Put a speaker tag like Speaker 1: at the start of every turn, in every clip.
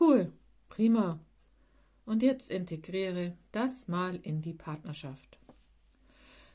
Speaker 1: Cool, prima. Und jetzt integriere das mal in die Partnerschaft.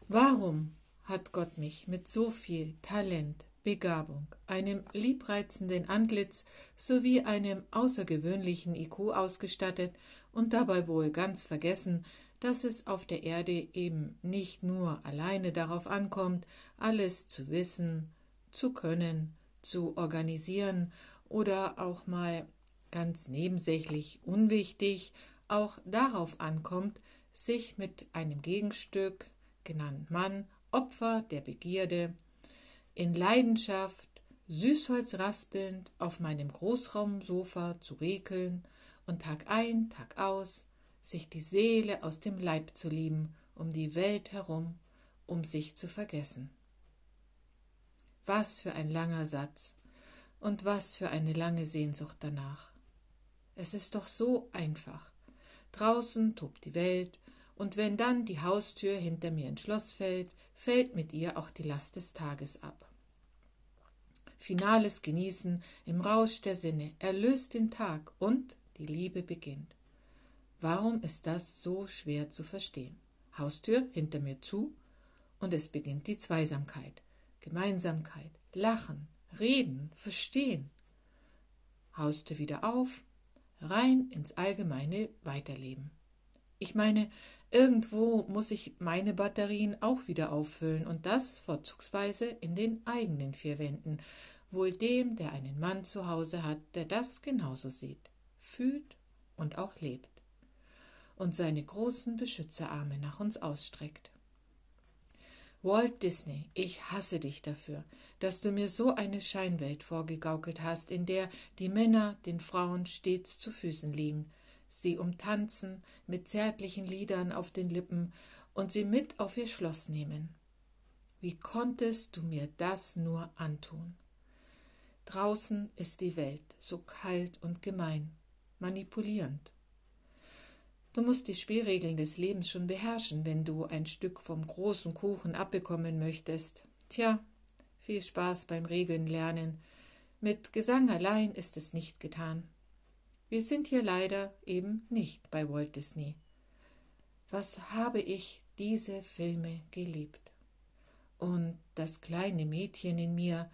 Speaker 1: Warum hat Gott mich mit so viel Talent, Begabung, einem liebreizenden Antlitz sowie einem außergewöhnlichen IQ ausgestattet und dabei wohl ganz vergessen, dass es auf der Erde eben nicht nur alleine darauf ankommt, alles zu wissen, zu können, zu organisieren oder auch mal ganz nebensächlich unwichtig auch darauf ankommt, sich mit einem Gegenstück, genannt Mann, Opfer der Begierde, in Leidenschaft, Süßholz raspelnd auf meinem Großraumsofa zu rekeln und Tag ein, Tag aus, sich die Seele aus dem Leib zu lieben, um die Welt herum, um sich zu vergessen. Was für ein langer Satz und was für eine lange Sehnsucht danach. Es ist doch so einfach. Draußen tobt die Welt, und wenn dann die Haustür hinter mir ins Schloss fällt, fällt mit ihr auch die Last des Tages ab. Finales Genießen im Rausch der Sinne erlöst den Tag und die Liebe beginnt. Warum ist das so schwer zu verstehen? Haustür hinter mir zu und es beginnt die Zweisamkeit, Gemeinsamkeit, Lachen, Reden, Verstehen. Haustür wieder auf, rein ins allgemeine Weiterleben. Ich meine, irgendwo muss ich meine Batterien auch wieder auffüllen und das vorzugsweise in den eigenen vier Wänden, wohl dem, der einen Mann zu Hause hat, der das genauso sieht, fühlt und auch lebt und seine großen Beschützerarme nach uns ausstreckt. Walt Disney, ich hasse dich dafür, dass du mir so eine Scheinwelt vorgegaukelt hast, in der die Männer den Frauen stets zu Füßen liegen, sie umtanzen mit zärtlichen Liedern auf den Lippen und sie mit auf ihr Schloss nehmen. Wie konntest du mir das nur antun? Draußen ist die Welt so kalt und gemein, manipulierend. Du musst die Spielregeln des Lebens schon beherrschen, wenn du ein Stück vom großen Kuchen abbekommen möchtest. Tja, viel Spaß beim Regeln lernen. Mit Gesang allein ist es nicht getan. Wir sind hier leider eben nicht bei Walt Disney. Was habe ich diese Filme geliebt? Und das kleine Mädchen in mir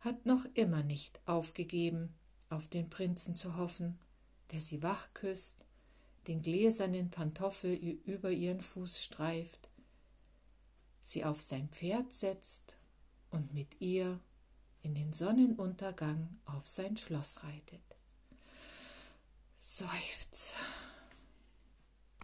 Speaker 1: hat noch immer nicht aufgegeben, auf den Prinzen zu hoffen, der sie wach küsst, den gläsernen Pantoffel über ihren Fuß streift, sie auf sein Pferd setzt und mit ihr in den Sonnenuntergang auf sein Schloss reitet. Seufz.